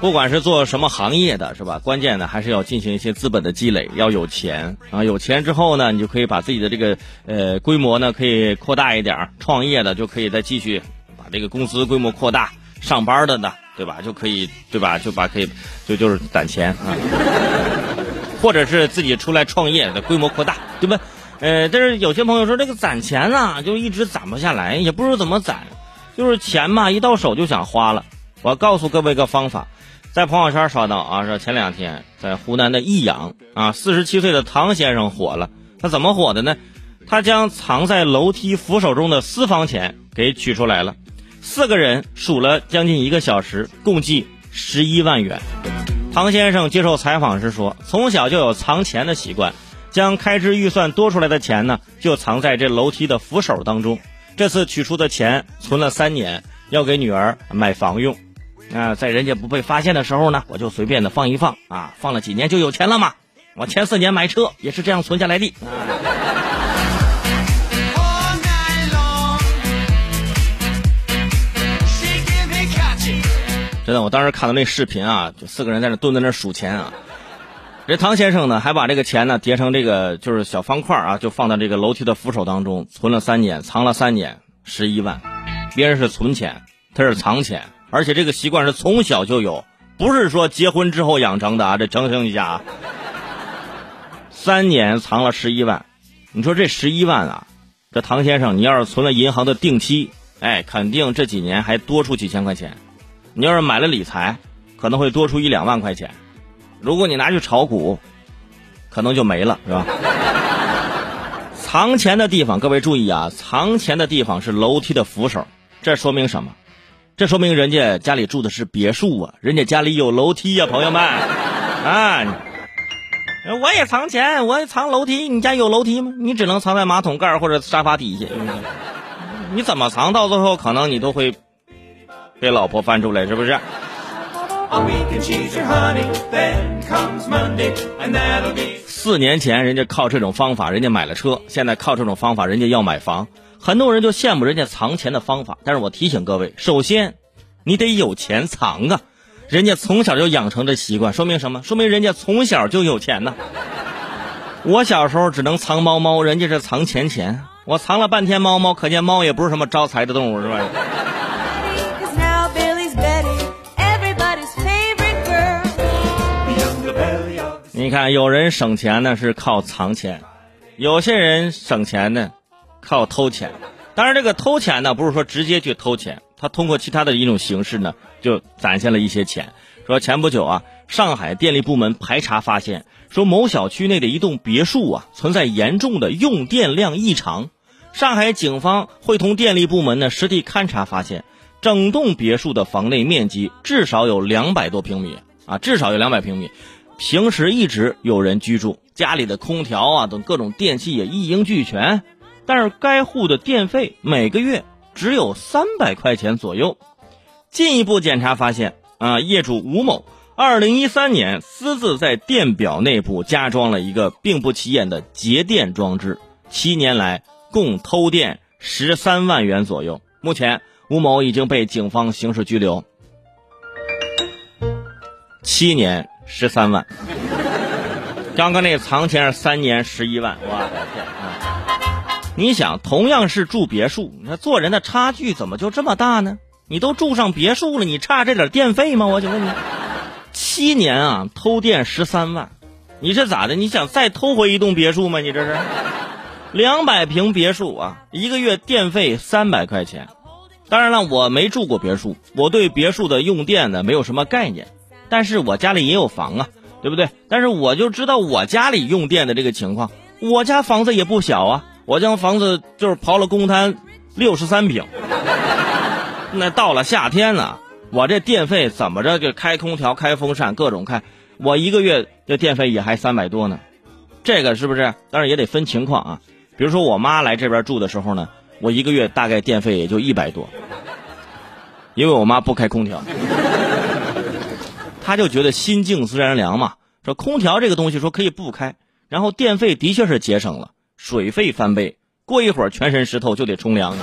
不管是做什么行业的，是吧？关键呢还是要进行一些资本的积累，要有钱啊。有钱之后呢，你就可以把自己的这个呃规模呢可以扩大一点。创业的就可以再继续把这个公司规模扩大，上班的呢，对吧？就可以对吧？就把可以就就是攒钱啊，或者是自己出来创业的规模扩大，对吧？呃，但是有些朋友说这个攒钱啊，就一直攒不下来，也不知道怎么攒，就是钱嘛一到手就想花了。我告诉各位个方法。在朋友圈刷到啊，说前两天在湖南的益阳啊，四十七岁的唐先生火了。他怎么火的呢？他将藏在楼梯扶手中的私房钱给取出来了，四个人数了将近一个小时，共计十一万元。唐先生接受采访时说，从小就有藏钱的习惯，将开支预算多出来的钱呢，就藏在这楼梯的扶手当中。这次取出的钱存了三年，要给女儿买房用。啊，在人家不被发现的时候呢，我就随便的放一放啊，放了几年就有钱了嘛。我前四年买车也是这样存下来的。真的，我当时看到那视频啊，就四个人在那蹲在那数钱啊。这唐先生呢，还把这个钱呢叠成这个就是小方块啊，就放到这个楼梯的扶手当中，存了三年，藏了三年，十一万。别人是存钱，他是藏钱。而且这个习惯是从小就有，不是说结婚之后养成的啊！这澄清一下啊。三年藏了十一万，你说这十一万啊，这唐先生，你要是存了银行的定期，哎，肯定这几年还多出几千块钱。你要是买了理财，可能会多出一两万块钱。如果你拿去炒股，可能就没了，是吧？藏钱的地方，各位注意啊，藏钱的地方是楼梯的扶手，这说明什么？这说明人家家里住的是别墅啊，人家家里有楼梯呀，朋友们，啊，我也藏钱，我也藏楼梯，你家有楼梯吗？你只能藏在马桶盖或者沙发底下，你怎么藏？到最后可能你都会被老婆翻出来，是不是？四年前人家靠这种方法，人家买了车，现在靠这种方法，人家要买房。很多人就羡慕人家藏钱的方法，但是我提醒各位，首先，你得有钱藏啊！人家从小就养成这习惯，说明什么？说明人家从小就有钱呢。我小时候只能藏猫猫，人家是藏钱钱。我藏了半天猫猫，可见猫也不是什么招财的动物，是吧？你看，有人省钱呢是靠藏钱，有些人省钱呢。靠偷钱，当然这个偷钱呢，不是说直接去偷钱，他通过其他的一种形式呢，就攒下了一些钱。说前不久啊，上海电力部门排查发现，说某小区内的一栋别墅啊，存在严重的用电量异常。上海警方会同电力部门呢实地勘查发现，整栋别墅的房内面积至少有两百多平米啊，至少有两百平米，平时一直有人居住，家里的空调啊等各种电器也一应俱全。但是该户的电费每个月只有三百块钱左右。进一步检查发现，啊，业主吴某二零一三年私自在电表内部加装了一个并不起眼的节电装置，七年来共偷电十三万元左右。目前，吴某已经被警方刑事拘留。七年十三万，刚刚那藏钱是三年十一万，我的天啊！你想，同样是住别墅，那做人的差距怎么就这么大呢？你都住上别墅了，你差这点电费吗？我就问你，七年啊，偷电十三万，你这咋的？你想再偷回一栋别墅吗？你这是两百平别墅啊，一个月电费三百块钱。当然了，我没住过别墅，我对别墅的用电呢没有什么概念，但是我家里也有房啊，对不对？但是我就知道我家里用电的这个情况，我家房子也不小啊。我将房子就是刨了公摊，六十三平。那到了夏天呢，我这电费怎么着就开空调、开风扇，各种开，我一个月这电费也还三百多呢。这个是不是？当然也得分情况啊。比如说我妈来这边住的时候呢，我一个月大概电费也就一百多，因为我妈不开空调，她就觉得心静自然凉嘛。说空调这个东西说可以不开，然后电费的确是节省了。水费翻倍，过一会儿全身湿透就得冲凉。